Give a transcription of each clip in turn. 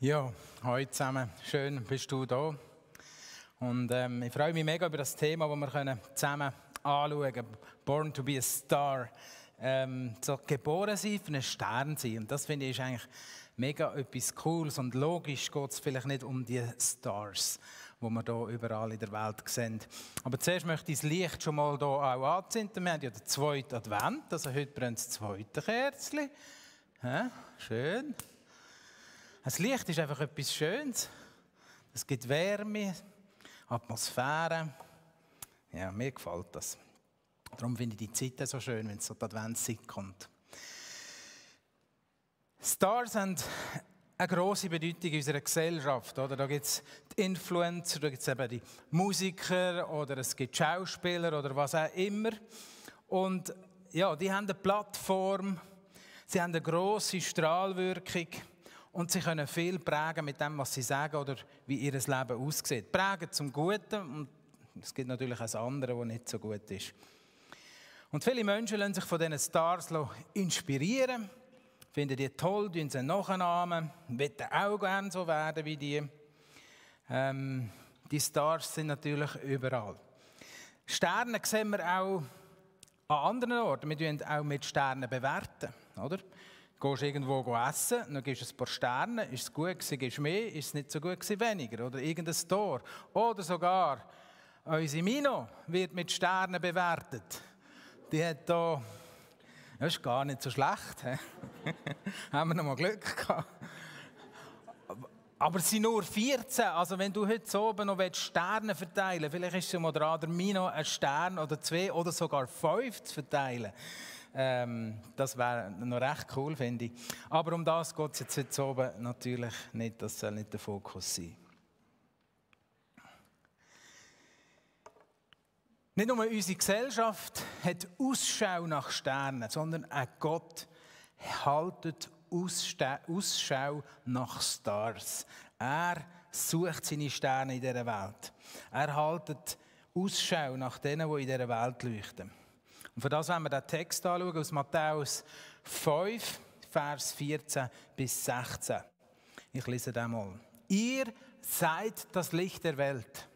Ja, hallo zusammen. Schön bist du da. Und ähm, ich freue mich mega über das Thema, das wir können zusammen anschauen können. Born to be a Star. Ähm, so geboren sein für einen Stern sein. Und das finde ich ist eigentlich mega etwas Cooles. Und logisch geht es vielleicht nicht um die Stars, die wir hier überall in der Welt sehen. Aber zuerst möchte ich das Licht schon mal hier auch anzünden. Wir haben ja den zweiten Advent, also heute brennt das zweite Kerzchen. Ja, schön. Das Licht ist einfach etwas Schönes. Es gibt Wärme, Atmosphäre. Ja, mir gefällt das. Darum finde ich die Zeit so schön, wenn es so die Adventszeit kommt. Stars haben eine große Bedeutung in unserer Gesellschaft. Oder? Da gibt es die Influencer, da gibt es eben die Musiker oder es gibt Schauspieler oder was auch immer. Und ja, die haben eine Plattform, sie haben eine große Strahlwirkung. Und sie können viel prägen mit dem, was sie sagen oder wie ihr Leben aussieht. Prägen zum Guten und es gibt natürlich auch das andere, das nicht so gut ist. Und viele Menschen lassen sich von diesen Stars inspirieren, finden die toll, tun sie nachahmen, wollen auch gerne so werden wie die. Ähm, die Stars sind natürlich überall. Sterne sehen wir auch an anderen Orten. Wir bewerten auch mit Sternen bewerten, oder? Gehst irgendwo essen, dann gibst du ein paar Sterne, ist es gut gewesen, gibst du mehr, ist es nicht so gut gewesen, weniger. Oder irgendein Tor. Oder sogar unsere Mino wird mit Sternen bewertet. Die hat da, das ist gar nicht so schlecht. Haben wir noch mal Glück gehabt. Aber es sind nur 14. Also wenn du heute oben noch Sterne verteilen willst, vielleicht ist es mal dran, der Mino einen Stern oder zwei oder sogar fünf zu verteilen. Ähm, das wäre noch recht cool, finde ich. Aber um das geht es jetzt heute oben natürlich nicht. Das soll nicht der Fokus sein. Nicht nur unsere Gesellschaft hat Ausschau nach Sternen, sondern auch Gott haltet Ausschau nach Stars. Er sucht seine Sterne in dieser Welt. Er haltet Ausschau nach denen, die in dieser Welt leuchten. Und für das wollen wir den Text anschauen aus Matthäus 5, Vers 14 bis 16. Ich lese den mal. Ihr seid das Licht der Welt.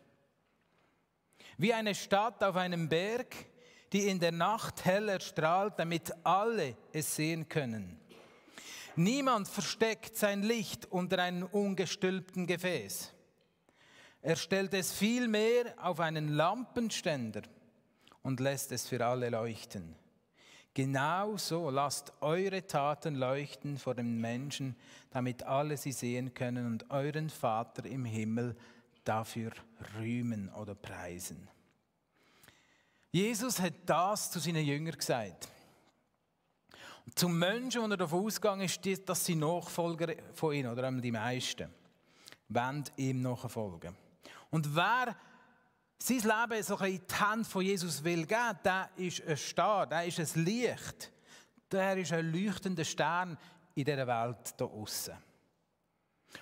Wie eine Stadt auf einem Berg, die in der Nacht heller strahlt, damit alle es sehen können. Niemand versteckt sein Licht unter einem ungestülpten Gefäß. Er stellt es vielmehr auf einen Lampenständer und lässt es für alle leuchten. Genauso lasst eure Taten leuchten vor den Menschen, damit alle sie sehen können und euren Vater im Himmel dafür rühmen oder preisen. Jesus hat das zu seinen Jüngern gesagt. Zum Menschen, der davon ausgegangen ist, dass sie Nachfolger von ihm, oder einmal die meisten, wollen ihm nachfolgen. Und wer sein Leben so in die Hand von Jesus will geben, der ist ein Star, der ist ein Licht, der ist ein leuchtender Stern in dieser Welt da außen.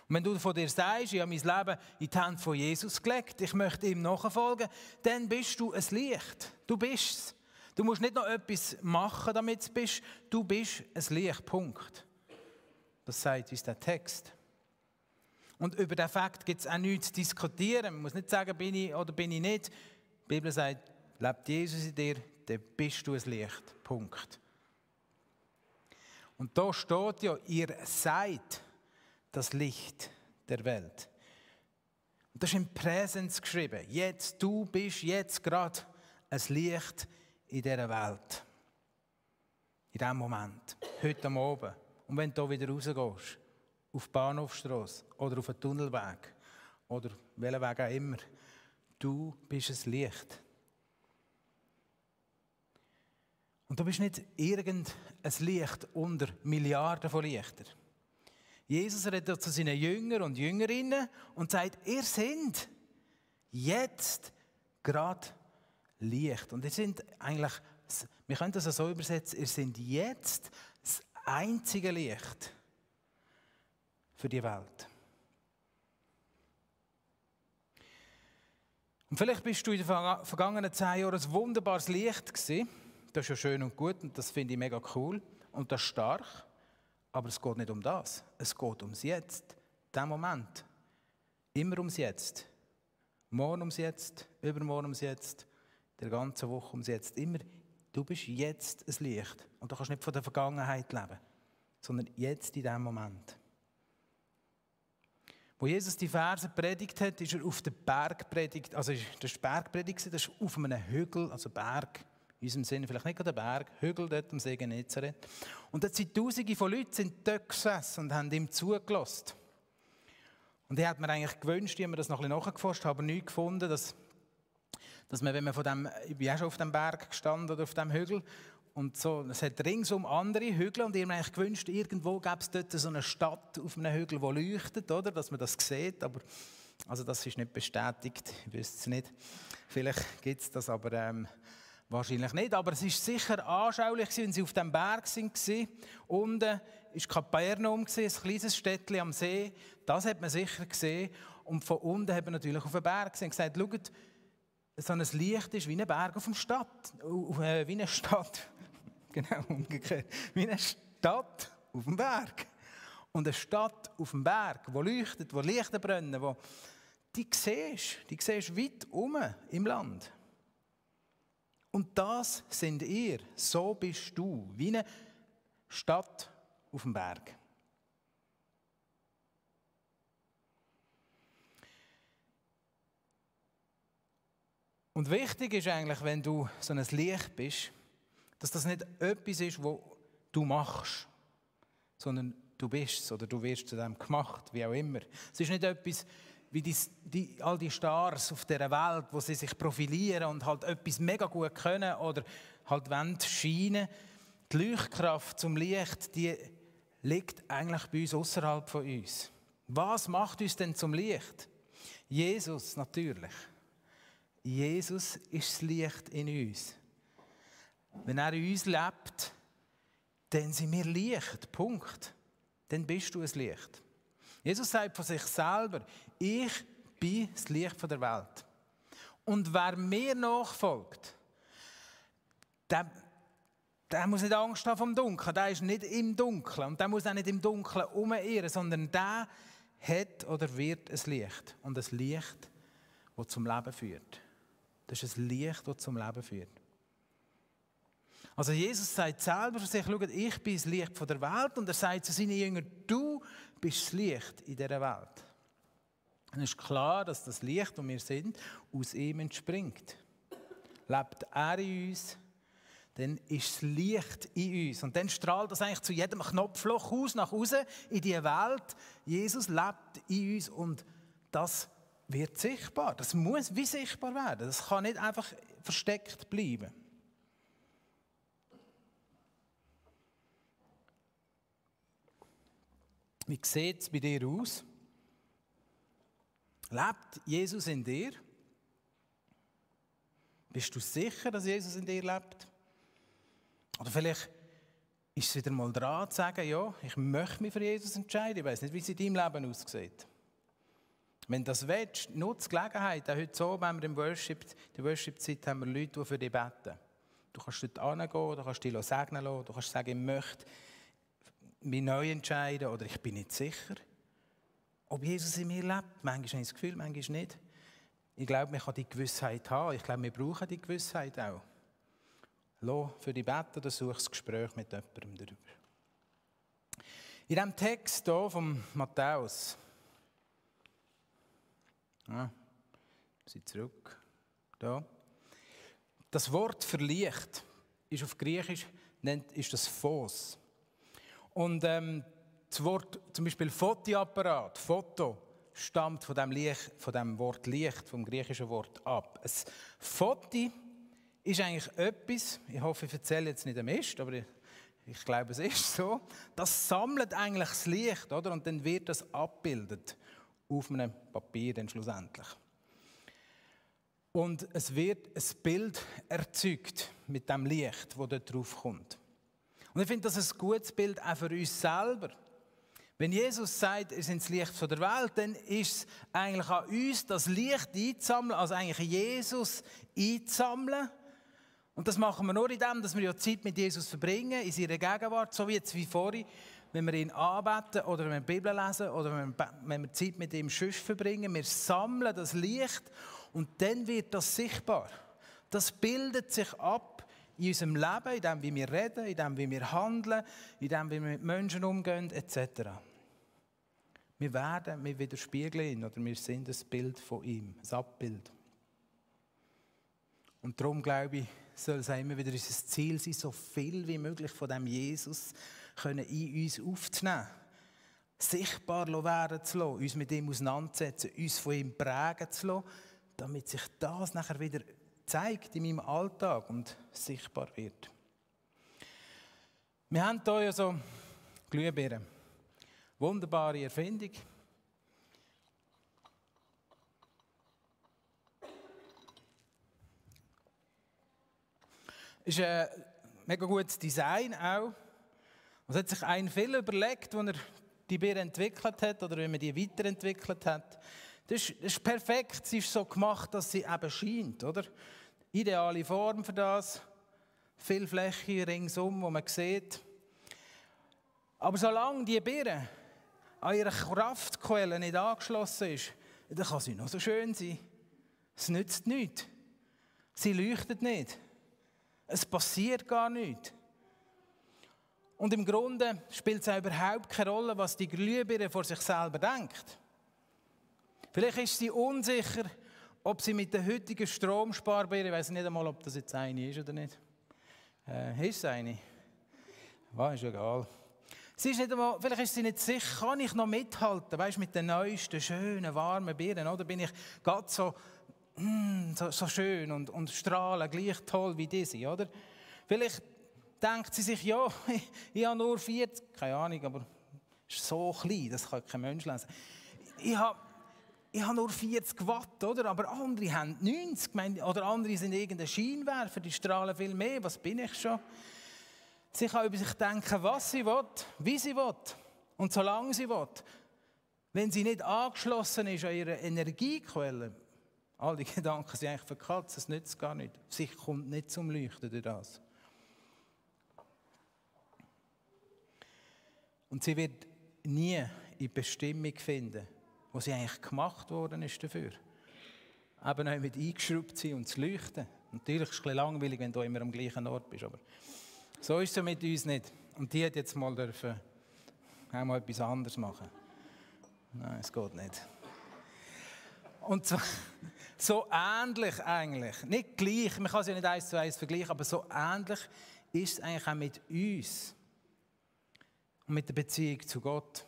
Und wenn du von dir sagst, ich habe mein Leben in die Hand von Jesus gelegt, ich möchte ihm nachfolgen, dann bist du ein Licht. Du bist es. Du musst nicht noch etwas machen, damit du bist. Du bist ein Licht. Punkt. Das sagt uns der Text. Und über den Fakt gibt es auch nichts zu diskutieren. Man muss nicht sagen, bin ich oder bin ich nicht. Die Bibel sagt, lebt Jesus in dir, dann bist du ein Licht. Punkt. Und da steht ja, ihr seid das Licht der Welt. Und das ist im Präsens geschrieben. Jetzt, du bist jetzt gerade ein Licht in dieser Welt. In diesem Moment. Heute am Abend. Und wenn du wieder rausgehst, auf die Bahnhofstrasse oder auf einen Tunnelweg oder welchen Weg auch immer. Du bist ein Licht. Und du bist nicht irgendein Licht unter Milliarden von Lichtern. Jesus redet zu seinen Jüngern und Jüngerinnen und sagt, ihr seid jetzt gerade Licht. Und ihr sind eigentlich, wir können das so übersetzen, ihr seid jetzt das einzige Licht für die Welt. Und vielleicht bist du in den vergangenen zehn Jahren ein wunderbares Licht gewesen. Das ist ja schön und gut und das finde ich mega cool und das ist stark. Aber es geht nicht um das. Es geht ums Jetzt. diesen Moment. Immer ums Jetzt. Morgen ums Jetzt, übermorgen ums Jetzt, der ganze Woche ums Jetzt. Immer, du bist jetzt ein Licht. Und du kannst nicht von der Vergangenheit leben, sondern jetzt in diesem Moment. Wo Jesus die Verse predigt hat, ist er auf den Berg predigt. Also das war Bergpredigt, das ist auf einem Hügel, also Berg, in unserem Sinne vielleicht nicht der Berg, Hügel dort am See Genezareth. Und dort sind Tausende von Leuten sind dort gesessen und haben ihm zugelassen. Und er hat mir eigentlich gewünscht, ich habe mir das noch ein bisschen nachgeforscht, aber nichts gefunden, dass, dass man, wenn man von dem, ich bin auch schon auf dem Berg gestanden oder auf dem Hügel, und so, es hat ringsum andere Hügel und ich habe mir gewünscht, irgendwo gäbe es dort so eine Stadt auf einem Hügel, die leuchtet, oder? dass man das sieht, aber also das ist nicht bestätigt, ich wüsste es nicht. Vielleicht gibt es das, aber ähm, wahrscheinlich nicht. Aber es war sicher anschaulich, wenn sie auf dem Berg waren. Unten war Capernum, ein kleines Städtchen am See. Das hat man sicher gesehen. Und von unten haben wir natürlich auf den Berg gesehen und gesagt, schaut, so ein Licht ist wie ein Berg auf, dem Stadt, äh, wie eine Stadt Genau, umgekehrt. Wie eine Stadt auf dem Berg. Und eine Stadt auf dem Berg, wo leuchtet, wo Lichter brennen, wo die siehst, die siehst weit um im Land. Und das sind ihr, so bist du, wie eine Stadt auf dem Berg. Und wichtig ist eigentlich, wenn du so ein Licht bist, dass das nicht etwas ist, was du machst, sondern du bist es oder du wirst zu dem gemacht, wie auch immer. Es ist nicht etwas wie die, die, all die Stars auf dieser Welt, wo sie sich profilieren und halt etwas mega gut können oder halt wollen scheinen. Die Leuchtkraft zum Licht, die liegt eigentlich bei uns außerhalb von uns. Was macht uns denn zum Licht? Jesus natürlich. Jesus ist das Licht in uns. Wenn er in uns lebt, dann sind wir Licht. Punkt. Dann bist du ein Licht. Jesus sagt von sich selber, ich bin das Licht der Welt. Und wer mir nachfolgt, der, der muss nicht Angst haben vom Dunkeln. Der ist nicht im Dunkeln. Und der muss auch nicht im Dunkeln umirren, sondern der hat oder wird ein Licht. Und ein Licht, das zum Leben führt. Das ist ein Licht, das zum Leben führt. Also Jesus sagt selber für sich, schaut, ich bin das Licht der Welt und er sagt zu seinen Jüngern, du bist das Licht in dieser Welt. Es ist klar, dass das Licht, das wir sind, aus ihm entspringt. Lebt er in uns, dann ist das Licht in uns. Und dann strahlt das eigentlich zu jedem Knopfloch aus, nach außen in die Welt. Jesus lebt in uns und das wird sichtbar. Das muss wie sichtbar werden. Das kann nicht einfach versteckt bleiben. Wie sieht es bei dir aus? Lebt Jesus in dir? Bist du sicher, dass Jesus in dir lebt? Oder vielleicht ist es wieder mal dran zu sagen, ja, ich möchte mich für Jesus entscheiden. Ich weiß nicht, wie es in deinem Leben aussieht. Wenn das willst, nutze die Gelegenheit. Auch heute so, wenn wir im Worship, der Worship-Zeit haben wir Leute, die für dich beten. Du kannst dort hingehen, du kannst dich segnen lassen, du kannst sagen, ich möchte mich neu entscheiden oder ich bin nicht sicher, ob Jesus in mir lebt. Manchmal habe ich das Gefühl, manchmal nicht. Ich glaube, man kann die Gewissheit haben. Ich glaube, wir brauchen die Gewissheit auch. Lass für die Beten oder such das Gespräch mit jemandem darüber. In diesem Text hier von Matthäus, ja, sie zurück, da. Das Wort für Licht ist auf Griechisch nennt, ist das Phos. Und ähm, das Wort, zum Beispiel Fotoapparat, Foto, stammt von dem, Licht, von dem Wort Licht, vom griechischen Wort ab. Ein Foto ist eigentlich etwas, ich hoffe, ich erzähle jetzt nicht am Mist, aber ich, ich glaube, es ist so, das sammelt eigentlich das Licht, oder? Und dann wird das abgebildet auf einem Papier dann schlussendlich. Und es wird ein Bild erzeugt mit dem Licht, das dort drauf kommt. Und ich finde das ein gutes Bild auch für uns selber. Wenn Jesus sagt, ihr seid das Licht der Welt, dann ist es eigentlich an uns, das Licht einzusammeln, also eigentlich Jesus einzusammeln. Und das machen wir nur in dem, dass wir ja Zeit mit Jesus verbringen, in seiner Gegenwart, so wie jetzt wie vorhin wenn wir ihn anbeten oder wenn wir die Bibel lesen oder wenn wir Zeit mit ihm Schiff verbringen. Wir sammeln das Licht und dann wird das sichtbar. Das bildet sich ab in unserem Leben, in dem, wie wir reden, in dem, wie wir handeln, in dem, wie wir mit Menschen umgehen, etc. Wir werden, wir widerspiegeln ihn oder wir sind ein Bild von ihm, ein Abbild. Und darum glaube ich, soll es immer wieder unser Ziel sein, so viel wie möglich von dem Jesus können in uns aufzunehmen. Sichtbar werden zu lassen, uns mit ihm auseinandersetzen, uns von ihm prägen zu lassen, damit sich das nachher wieder zeigt in meinem Alltag und sichtbar wird. Wir haben hier ja so Glühbirnen. Wunderbare Erfindung. Ist ein mega gutes Design auch. Es hat sich ein viel überlegt, als er die Birne entwickelt hat oder wie man die weiterentwickelt hat. Das ist, das ist perfekt, sie ist so gemacht, dass sie eben scheint, oder? Ideale Form für das. Viel Fläche ringsum, wo man sieht. Aber solange die Birne an ihre Kraftquelle nicht angeschlossen ist, dann kann sie noch so schön sein. Es nützt nichts. Sie leuchtet nicht. Es passiert gar nichts. Und im Grunde spielt es auch überhaupt keine Rolle, was die Glühbirne vor sich selber denkt. Vielleicht ist sie unsicher, ob sie mit der heutigen Stromsparbirne, ich weiß nicht einmal, ob das jetzt eine ist oder nicht. Äh, ist es eine? War ist egal. Sie ist nicht einmal, vielleicht ist sie nicht sicher, kann ich noch mithalten, weißt, mit den neuesten, schönen, warmen Birnen, oder bin ich ganz so mm, so, so, schön und, und strahlen gleich toll wie diese, oder? Vielleicht denkt sie sich, ja, ich, ich habe nur 40, keine Ahnung, aber ist so klein, das kann kein Mensch lesen. Ich habe, ich habe nur 40 Watt, oder? Aber andere haben 90, oder andere sind irgendein Scheinwerfer, die strahlen viel mehr, was bin ich schon? Sie kann über sich denken, was sie will, wie sie will und solange sie will. Wenn sie nicht angeschlossen ist an ihre Energiequelle, All die Gedanken sind eigentlich verkatzt, es nützt gar nicht. Sich kommt nicht zum Leuchten durch das. Und sie wird nie in Bestimmung finden, wo sie eigentlich gemacht worden ist dafür. Eben auch mit eingeschraubt sein und zu leuchten. Natürlich ist es ein bisschen langweilig, wenn du immer am gleichen Ort bist, aber so ist es mit uns nicht. Und die hat jetzt mal dürfen auch etwas anderes machen. Nein, es geht nicht. Und zwar so ähnlich eigentlich, nicht gleich, man kann es ja nicht eins zu eins vergleichen, aber so ähnlich ist es eigentlich auch mit uns und mit der Beziehung zu Gott.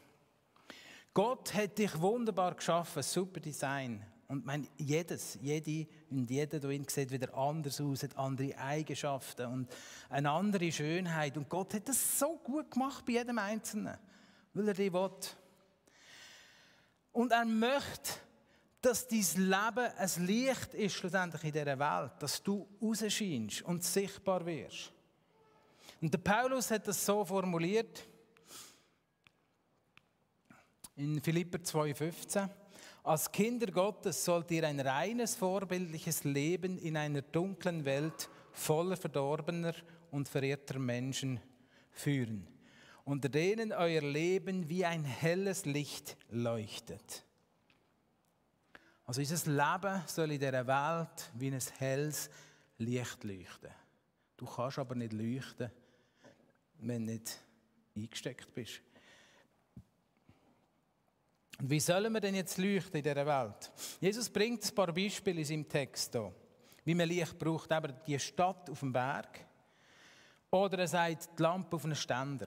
Gott hat dich wunderbar geschaffen, super Design. Und mein, jedes, jede und jeder darin sieht wieder anders aus, hat andere Eigenschaften und eine andere Schönheit. Und Gott hat das so gut gemacht bei jedem Einzelnen, weil er dich will. Und er möchte, dass dein Leben ein Licht ist schlussendlich in dieser Welt, dass du rausscheinst und sichtbar wirst. Und der Paulus hat das so formuliert in Philipper 2,15. Als Kinder Gottes sollt ihr ein reines, vorbildliches Leben in einer dunklen Welt voller verdorbener und verirrter Menschen führen, unter denen euer Leben wie ein helles Licht leuchtet. Also unser Leben soll in dieser Welt wie ein helles Licht leuchten. Du kannst aber nicht leuchten, wenn du nicht eingesteckt bist. Und wie sollen wir denn jetzt leuchten in dieser Welt? Jesus bringt ein paar Beispiele in seinem Text hier, wie man Licht braucht. Aber die Stadt auf dem Berg oder er sagt die Lampe auf einem Ständer.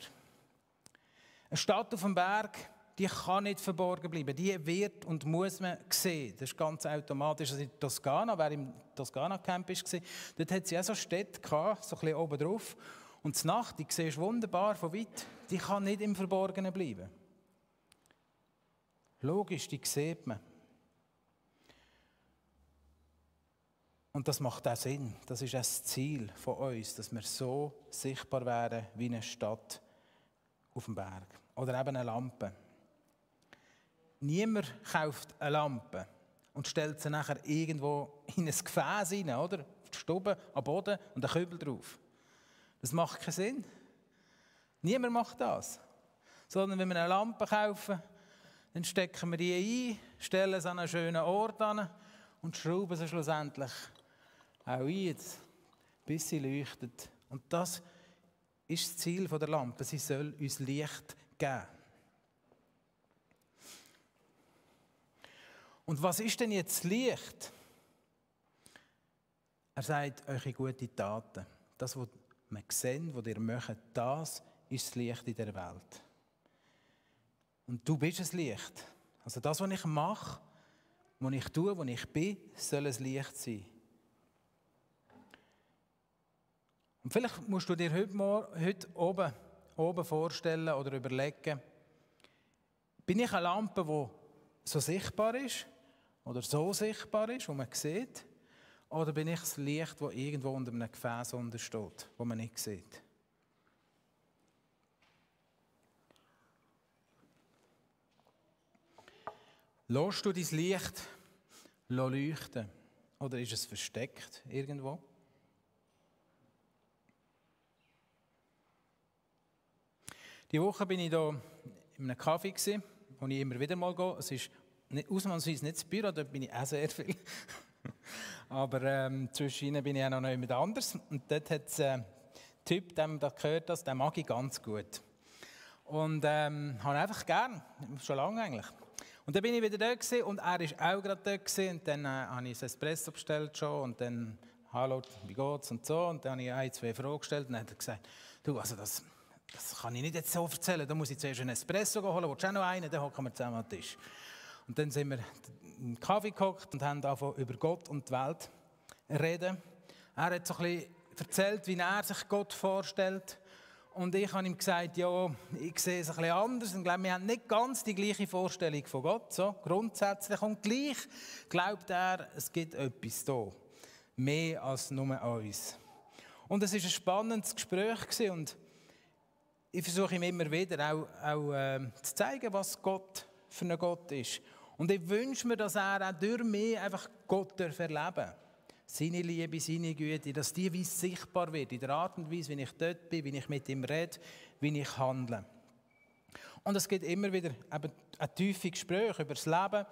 Eine Stadt auf dem Berg die kann nicht verborgen bleiben. Die wird und muss man sehen. Das ist ganz automatisch. Also in Toskana, wer im Toskana-Camp war, dort hat sie auch so Städte gehabt, so ein bisschen oben drauf. Und die Nacht, die siehst du wunderbar von weit, die kann nicht im Verborgenen bleiben. Logisch, die sieht man. Und das macht auch Sinn. Das ist das Ziel von uns, dass wir so sichtbar werden wie eine Stadt auf dem Berg. Oder eben eine Lampe. Niemand kauft eine Lampe und stellt sie nachher irgendwo in ein Gefäß rein, oder? Auf die Stube, am Boden und einen Kübel drauf. Das macht keinen Sinn. Niemand macht das. Sondern wenn wir eine Lampe kaufen, dann stecken wir die ein, stellen sie an einen schönen Ort an und schrauben sie schlussendlich auch ein, bis sie leuchtet. Und das ist das Ziel der Lampe. Sie soll uns Licht geben. Und was ist denn jetzt Licht? Er sagt, eure gute Taten, das, was wir sehen, was ihr möchtet, das ist das Licht in der Welt. Und du bist das Licht. Also das, was ich mache, was ich tue, was ich bin, soll ein Licht sein. Und vielleicht musst du dir heute, heute oben, oben vorstellen oder überlegen, bin ich eine Lampe, die so sichtbar ist oder so sichtbar ist, wo man sieht, oder bin ich das Licht, das irgendwo unter einem Gefäß steht, wo man nicht sieht? Lässt du dein Licht leuchten? Oder ist es versteckt irgendwo? Die Woche bin ich hier in einem Kaffee, wo ich immer wieder mal gehe. Es ist nicht, ausnahmsweise nicht das Büro, dort bin ich auch sehr viel. Aber ähm, zwischen ihnen bin ich auch noch jemand anders. Und dort hat es einen Typ, der da gehört das, den mag ich ganz gut. Und ähm, habe einfach gern, schon lange eigentlich. Und dann bin ich wieder dort gewesen, und er ist auch gerade dort gewesen, und dann äh, habe ich ein Espresso bestellt schon und dann «Hallo, wie geht's?» und so und dann habe ich ein, zwei Fragen gestellt und dann hat er gesagt «Du, also das, das kann ich nicht jetzt so erzählen, da muss ich zuerst einen Espresso holen, willst du auch noch einen, dann hocken wir zusammen am Tisch.» Und dann sind wir im Kaffee gehockt und haben davon über Gott und die Welt reden. Er hat so ein bisschen erzählt, wie er sich Gott vorstellt. Und ich habe ihm gesagt, ja, ich sehe es ein bisschen anders. Und glaube, wir haben nicht ganz die gleiche Vorstellung von Gott, so grundsätzlich. Und gleich glaubt er, es gibt etwas da. Mehr als nur uns. Und es war ein spannendes Gespräch. Und ich versuche ihm immer wieder auch, auch äh, zu zeigen, was Gott für ein Gott ist. Und ich wünsche mir, dass er auch durch mich einfach Gott erleben darf. Seine Liebe, seine Güte, dass die wie sichtbar wird, in der Art und Weise, wie ich dort bin, wie ich mit ihm rede, wie ich handle. Und es gibt immer wieder eben ein tiefes Gespräch über das Leben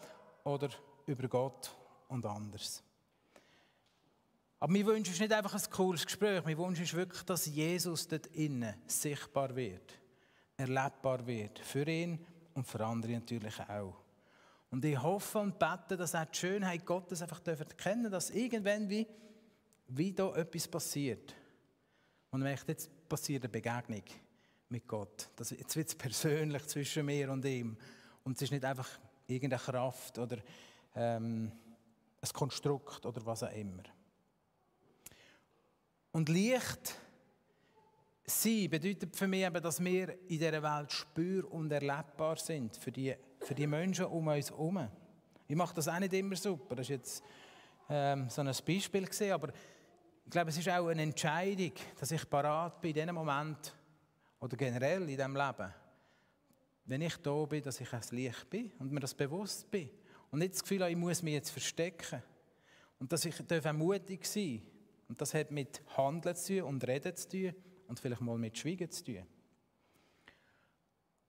oder über Gott und anders. Aber mein Wunsch ist nicht einfach ein cooles Gespräch, mein Wunsch ist wirklich, dass Jesus dort innen sichtbar wird, erlebbar wird, für ihn und für andere natürlich auch. Und ich hoffe und bete, dass er die Schönheit Gottes einfach erkennen dass irgendwann wie, wie da etwas passiert. Und wenn jetzt passiert eine Begegnung mit Gott. Das, jetzt wird es persönlich zwischen mir und ihm. Und es ist nicht einfach irgendeine Kraft oder ähm, ein Konstrukt oder was auch immer. Und Licht sein bedeutet für mich eben, dass wir in dieser Welt spür- und erlebbar sind für die für die Menschen um uns herum. Ich mache das auch nicht immer super. Das war jetzt ähm, so ein Beispiel, gewesen, aber ich glaube, es ist auch eine Entscheidung, dass ich parat bin in diesem Moment oder generell in diesem Leben, wenn ich da bin, dass ich ein Licht bin und mir das bewusst bin. Und nicht das Gefühl habe, ich muss mich jetzt verstecken. Und dass ich auch mutig sein darf. Und das hat mit Handeln zu tun und Reden zu tun und vielleicht mal mit Schweigen zu tun.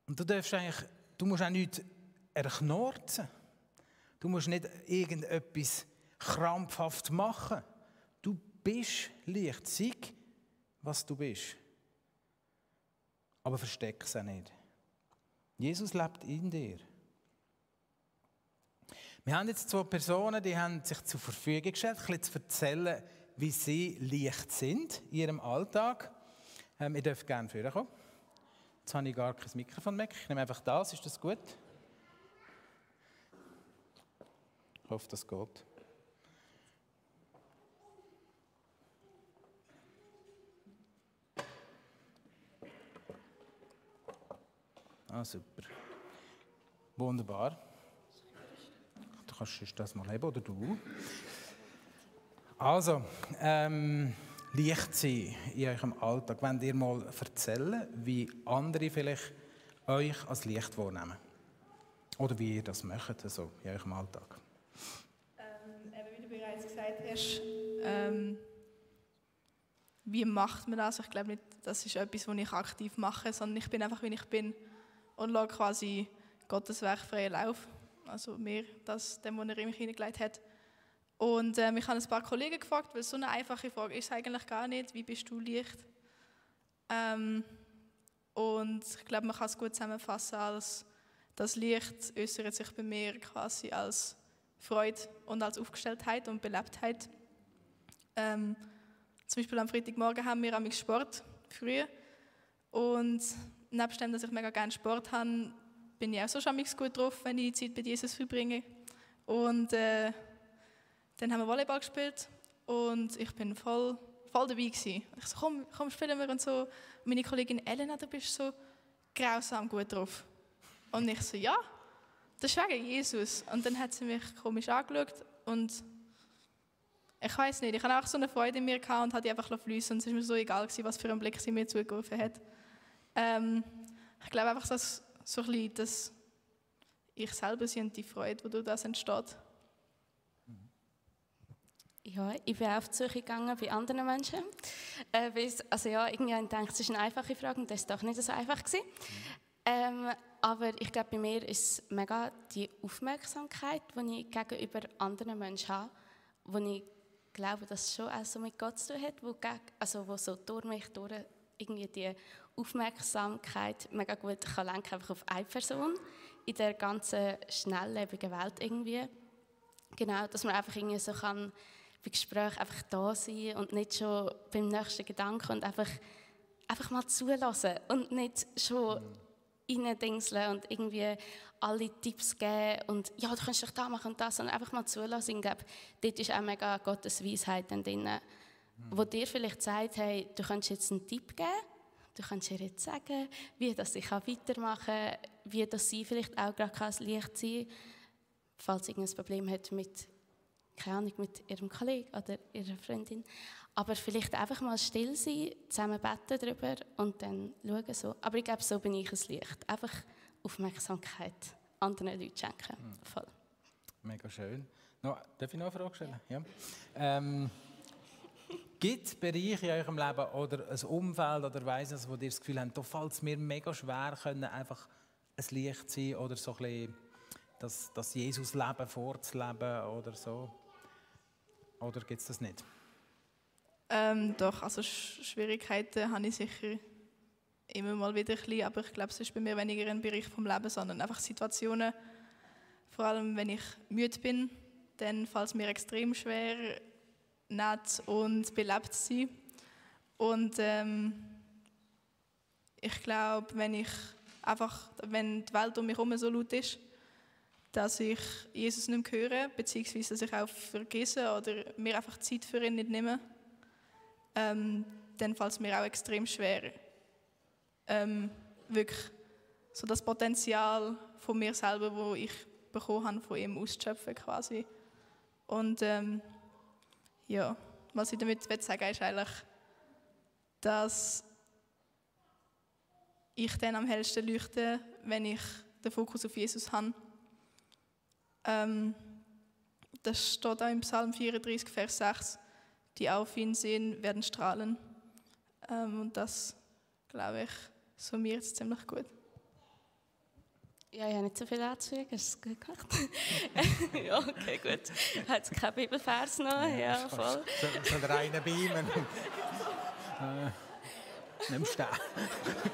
Und du darfst eigentlich, du musst auch nichts erknorzen. Du musst nicht irgendetwas krampfhaft machen. Du bist Licht. Sieg, was du bist. Aber versteck es auch nicht. Jesus lebt in dir. Wir haben jetzt zwei Personen, die haben sich zur Verfügung gestellt, ein bisschen zu erzählen, wie sie Licht sind in ihrem Alltag. Ähm, ihr dürft gerne vorkommen. Jetzt habe ich gar kein Mikrofon mehr. Ich nehme einfach das. Ist das gut? Ich hoffe, das geht. Ah, super. Wunderbar. Du kannst das mal haben, oder du? Also, ähm, Licht sein in eurem Alltag. Wenn ihr mal erzählen, wie andere vielleicht euch als Licht wahrnehmen. Oder wie ihr das macht, also in eurem Alltag gesagt hast, ähm, wie macht man das? Ich glaube nicht, das ist etwas, was ich aktiv mache, sondern ich bin einfach, wie ich bin. und lasse quasi Gottes Weg freien Lauf. Also mir, das, dem, was er in mich hineingelegt hat. Und ähm, ich habe ein paar Kollegen gefragt, weil so eine einfache Frage ist eigentlich gar nicht. Wie bist du Licht? Ähm, und ich glaube, man kann es gut zusammenfassen als das Licht äußert sich bei mir quasi als Freude und als Aufgestelltheit und Belebtheit. Ähm, zum Beispiel am Freitagmorgen haben wir am Sport früh und nebst dem, dass ich mega gerne Sport habe, bin ich auch so schon gut drauf, wenn ich Zeit bei Jesus verbringe. Und äh, dann haben wir Volleyball gespielt und ich bin voll, voll dabei gewesen. Ich so, komm, komm, spielen wir und so. Meine Kollegin Elena, du bist so grausam gut drauf. Und ich so, ja, das ist wegen Jesus. Und dann hat sie mich komisch angeschaut und ich weiß nicht, ich hatte auch so eine Freude in mir gehabt und hatte einfach fließen und es war mir so egal gewesen, was für einen Blick sie mir zugerufen hat. Ähm, ich glaube einfach, dass so ein bisschen, dass ich selber sehe die Freude, die durch das entsteht. Ja, ich bin auf die Suche gegangen bei anderen Menschen. Äh, also ja, irgendwie gedacht, es ist eine einfache Frage und das war doch nicht so einfach. Gewesen. Ähm, aber ich glaube, bei mir ist mega die Aufmerksamkeit, die ich gegenüber anderen Menschen habe, wo ich glaube, dass es schon auch so mit Gott zu tun hat, wo, also wo so durch mich durch irgendwie die Aufmerksamkeit mega gut kann lenken einfach auf eine Person in der ganzen schnelllebigen Welt irgendwie. Genau, dass man einfach irgendwie so kann bei Gesprächen einfach da sein und nicht schon beim nächsten Gedanken und einfach, einfach mal zulassen und nicht schon mhm. Reindingseln und irgendwie alle Tipps geben und ja, du kannst doch da machen und das, sondern einfach mal zulassen. Ich glaube, dort ist auch mega Gottes Weisheit drin, mhm. wo dir vielleicht sagt, hey, du kannst jetzt einen Tipp geben, du kannst ihr jetzt sagen, wie das ich weitermachen kann, wie das sie vielleicht auch gerade als Licht sein kann, falls sie irgendein Problem hat mit, keine Ahnung, mit ihrem Kollegen oder ihrer Freundin. Aber vielleicht einfach mal still sein, zusammen beten darüber und dann schauen so. Aber ich glaube, so bin ich ein Licht. Einfach Aufmerksamkeit anderen Leuten schenken. Hm. Voll. Mega schön. No, darf ich noch eine Frage stellen? Ja. Ähm, Gibt es Bereiche in eurem Leben oder ein Umfeld oder weiss es, wo ihr das Gefühl habt, da fällt es mir mega schwer, können einfach ein Licht sein oder so ein bisschen das, das Jesus-Leben vorzuleben oder so? Oder gibt es das nicht? Ähm, doch, also Schwierigkeiten habe ich sicher immer mal wieder ein bisschen, aber ich glaube, es ist bei mir weniger ein Bereich vom Leben, sondern einfach Situationen, vor allem wenn ich müde bin, dann fällt es mir extrem schwer, nett und belebt zu sein. Und ähm, ich glaube, wenn ich einfach, wenn die Welt um mich herum so laut ist, dass ich Jesus nicht mehr höre, beziehungsweise dass ich auch vergesse oder mir einfach Zeit für ihn nicht nehme, ähm, dann fällt es mir auch extrem schwer, ähm, wirklich so das Potenzial von mir selber, wo ich bekommen habe, von ihm auszuschöpfen quasi. Und ähm, ja, was ich damit sagen ist eigentlich, dass ich dann am hellsten leuchte, wenn ich den Fokus auf Jesus habe. Ähm, das steht auch im Psalm 34, Vers 6. Die auf ihn sehen, werden strahlen. Ähm, und das, glaube ich, summiert es ziemlich gut. Ja, ich habe nicht so viel anzufügen, hast du es gut gemacht? ja, okay, gut. Hat es keinen Bibelvers noch? Ja, voll. So, so reine Beamen. äh, nimmst du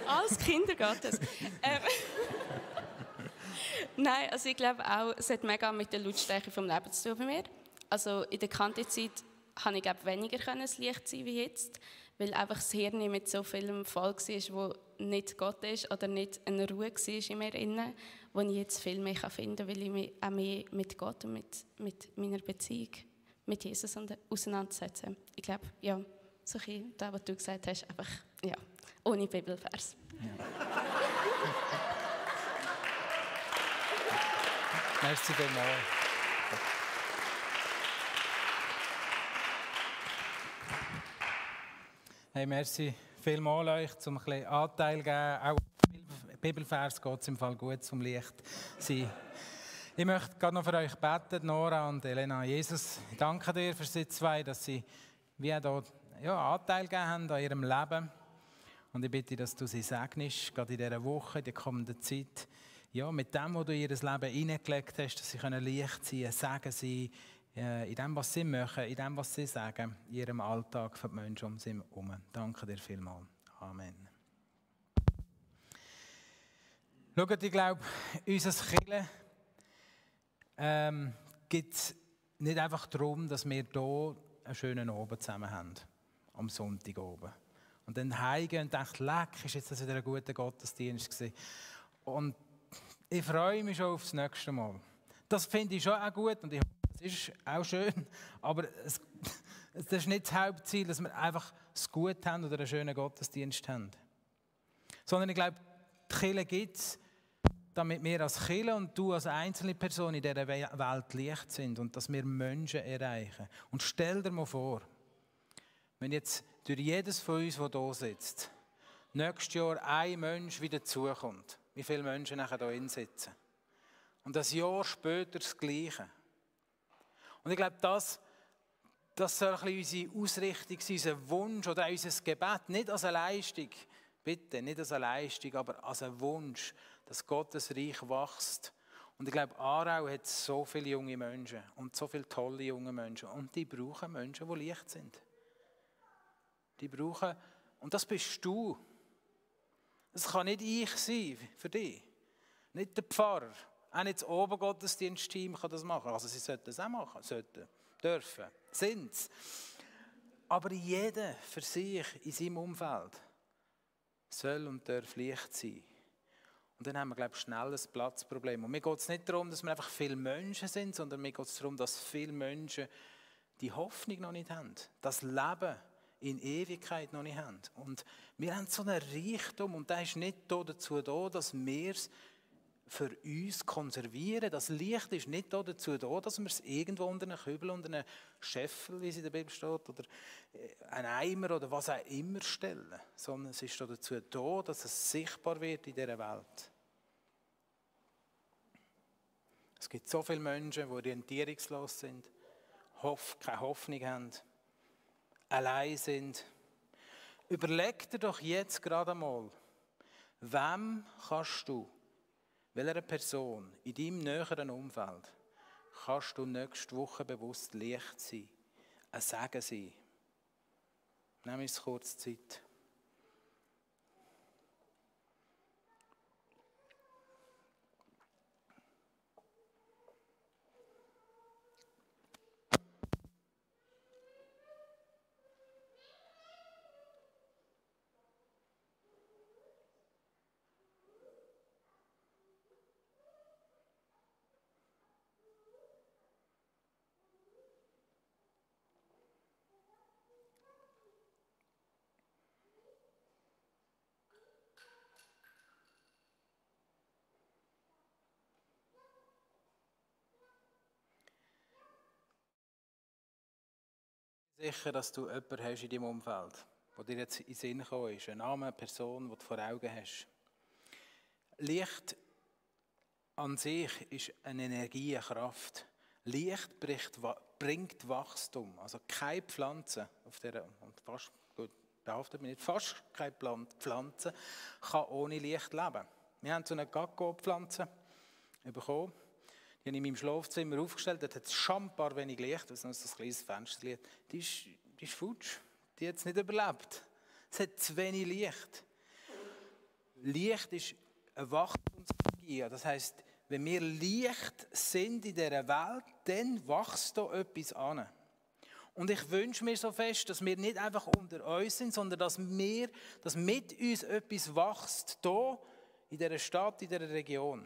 Als Kindergarten. Ähm, Nein, also ich glaube auch, es hat mega mit der Lautstärke vom Leben zu tun bei mir. Also in der Kantizeit habe ich glaube weniger können das Licht sein wie jetzt, weil einfach das Hirn mit so vielem voll war, wo nicht Gott ist oder nicht eine Ruhe war in mir inne, wo ich jetzt viel mehr finden kann, weil ich mich auch mehr mit Gott und mit, mit meiner Beziehung mit Jesus auseinandersetze. Ich glaube, ja, so ein das, was du gesagt hast, einfach, ja, ohne Bibelvers. Ja. Merci vielmals. Hey, merci vielmals euch, um ein bisschen Anteil geben. Auch Bibelvers geht es im Fall gut zum Licht sein. Ich möchte gerade noch für euch beten, Nora und Elena. Jesus, ich danke dir für sie zwei, dass sie wie dort ja, Anteil gegeben haben an ihrem Leben. Und ich bitte, dass du sie segnest, gerade in dieser Woche, in der kommenden Zeit. Ja, mit dem, was du in ihr Leben hineingelegt hast, dass sie können Licht sein sagen sie äh, in dem, was sie machen, in dem, was sie sagen, in ihrem Alltag für die Menschen um sie herum. Danke dir vielmals. Amen. Schaut, ich glaube, unser Kille ähm, geht es nicht einfach darum, dass wir hier einen schönen Abend zusammen haben, am Sonntag oben. Und dann heimgehen und denken, leck, ist jetzt das wieder ein guter Gottesdienst gewesen. Und ich freue mich schon aufs nächste Mal. Das finde ich schon auch gut und ich es ist auch schön, aber es, das ist nicht das Hauptziel, dass wir einfach es gut haben oder einen schönen Gottesdienst haben. Sondern ich glaube, die Kirche gibt es, damit wir als Kirche und du als einzelne Person in dieser Welt Licht sind und dass wir Menschen erreichen. Und stell dir mal vor, wenn jetzt durch jedes von uns, der hier sitzt, nächstes Jahr ein Mensch wieder zukommt, wie viele Menschen nachher hier sitzen. Und das Jahr später das Gleiche. Und ich glaube, das, das soll ein bisschen unsere Ausrichtung sein, unser Wunsch oder auch unser Gebet. Nicht als eine Leistung, bitte, nicht als eine Leistung, aber als ein Wunsch, dass Gottes Reich wächst. Und ich glaube, Aarau hat so viele junge Menschen und so viele tolle junge Menschen. Und die brauchen Menschen, die Licht sind. Die brauchen, und das bist du. Das kann nicht ich sein für dich. Nicht der Pfarrer. Auch nicht das Obergottesdienstteam kann das machen. Also sie sollten es auch machen, sollten, dürfen, sind es. Aber jeder für sich in seinem Umfeld soll und darf Licht sein. Und dann haben wir, glaube ich, schnell ein Platzproblem. Und mir geht es nicht darum, dass wir einfach viele Menschen sind, sondern mir geht es darum, dass viele Menschen die Hoffnung noch nicht haben. Das Leben in Ewigkeit noch nicht haben. Und wir haben so einen Reichtum und der ist nicht dazu da, dass wir es für uns konservieren. Das Licht ist nicht dazu da, dass wir es irgendwo unter einen Kübel, unter einen Scheffel, wie es in der Bibel steht, oder äh, einen Eimer oder was auch immer stellen, sondern es ist dazu da, dass es sichtbar wird in dieser Welt. Es gibt so viele Menschen, die orientierungslos sind, keine Hoffnung haben, allein sind. Überleg dir doch jetzt gerade einmal, wem kannst du, welcher Person in deinem näheren Umfeld kannst du nächste Woche bewusst Licht sein, ein Segen sein. Nimm uns kurz Zeit. Sicher, dass du jemanden hast in deinem Umfeld, der dir jetzt in den Sinn gekommen ist. Ein Name, eine Person, die du vor Augen hast. Licht an sich ist eine Energie, eine Kraft. Licht bringt Wachstum. Also keine Pflanze auf der und fast gut behauptet nicht, fast keine Pflanze kann ohne Licht leben. Wir haben so eine Gacko-Pflanze bekommen die habe ich in meinem Schlafzimmer aufgestellt. Dort hat es schambar wenig Licht, das ist ein kleines Fenster. Die ist, die ist futsch. Die hat es nicht überlebt. Es hat zu wenig Licht. Licht ist eine Wachstumsenergie. Das heißt, wenn wir Licht sind in dieser Welt, dann wächst da etwas an. Und ich wünsche mir so fest, dass wir nicht einfach unter uns sind, sondern dass wir, dass mit uns etwas wächst, hier in dieser Stadt, in dieser Region.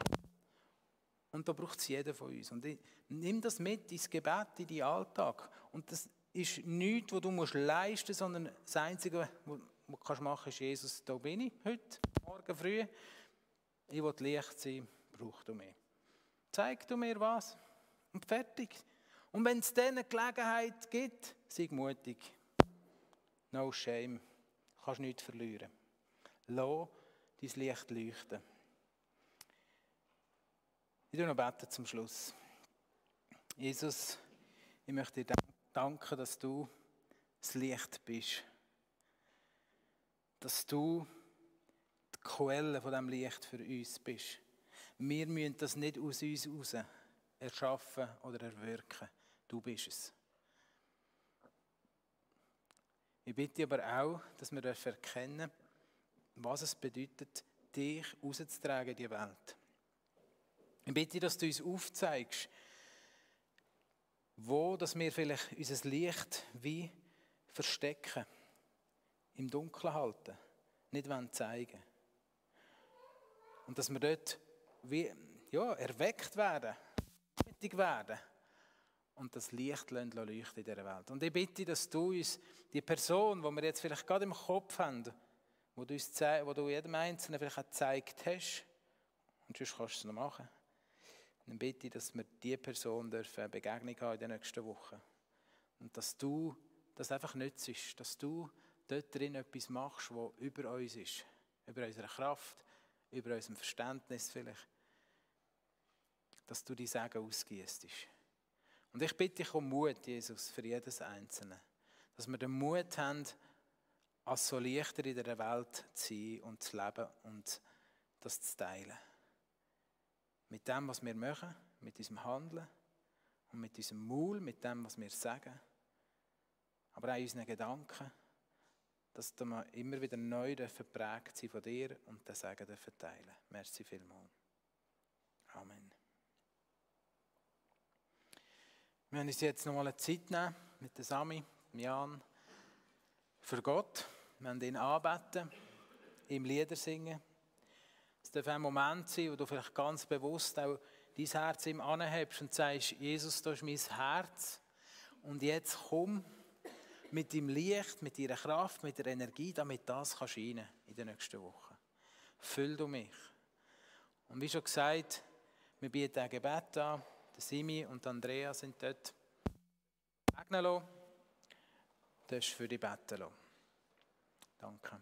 Und da braucht es jeder von uns. Und nimm das mit ins Gebet, in deinen Alltag. Und das ist nichts, was du musst leisten musst, sondern das Einzige, was du kannst machen ist, Jesus, da bin ich heute, morgen früh. Ich will Licht sein, brauchst du mich. Zeig du mir was und fertig. Und wenn es dann eine Gelegenheit gibt, sei mutig. No shame. Du kannst nichts verlieren. Lass dein Licht leuchten. Ich noch beten zum Schluss. Jesus, ich möchte dir danken, dass du das Licht bist. dass du die Quelle von dem Licht für uns bist. Wir müssen das nicht aus uns heraus erschaffen oder erwirken. Du bist es. Ich bitte aber auch, dass wir erkennen was es bedeutet, dich rauszutragen in die Welt. Ich bitte, dass du uns aufzeigst, wo dass wir vielleicht unser Licht wie verstecken, im Dunkeln halten, nicht zeigen Und dass wir dort wie, ja, erweckt werden, mutig werden und das Licht leuchten in dieser Welt. Und ich bitte, dass du uns die Person, die wir jetzt vielleicht gerade im Kopf haben, wo du, uns, wo du jedem Einzelnen vielleicht auch gezeigt hast, und sonst kannst du es noch machen, dann bitte ich, dass wir diese Person eine Begegnung haben in den nächsten Wochen. Und dass du das einfach nützt, dass du dort drin etwas machst, was über uns ist. Über unsere Kraft, über unser Verständnis vielleicht. Dass du die Segen ausgießt. Und ich bitte dich um Mut, Jesus, für jedes Einzelne. Dass wir den Mut haben, als so Lichter in der Welt zu sein und zu leben und das zu teilen. Mit dem, was wir machen, mit unserem Handeln und mit unserem Maul, mit dem, was wir sagen, aber auch unseren Gedanken, dass wir immer wieder neu geprägt sind von dir und das Sagen dürfen teilen. Merci vielmals. Amen. Wir werden uns jetzt noch mal eine Zeit nehmen mit der Sami, dem Jan, für Gott. Wir werden ihn anbeten, ihm Lieder singen. Darf ein Moment sein, wo du vielleicht ganz bewusst auch dein Herz ihm anhebst und sagst, Jesus, du ist mein Herz und jetzt komm mit deinem Licht, mit deiner Kraft, mit der Energie, damit das kann scheinen in den nächsten Wochen. Füll du mich. Und wie schon gesagt, wir bieten ein Gebet an. Der Simi und Andrea sind dort. Segnen. Das ist für die Beten. Danke.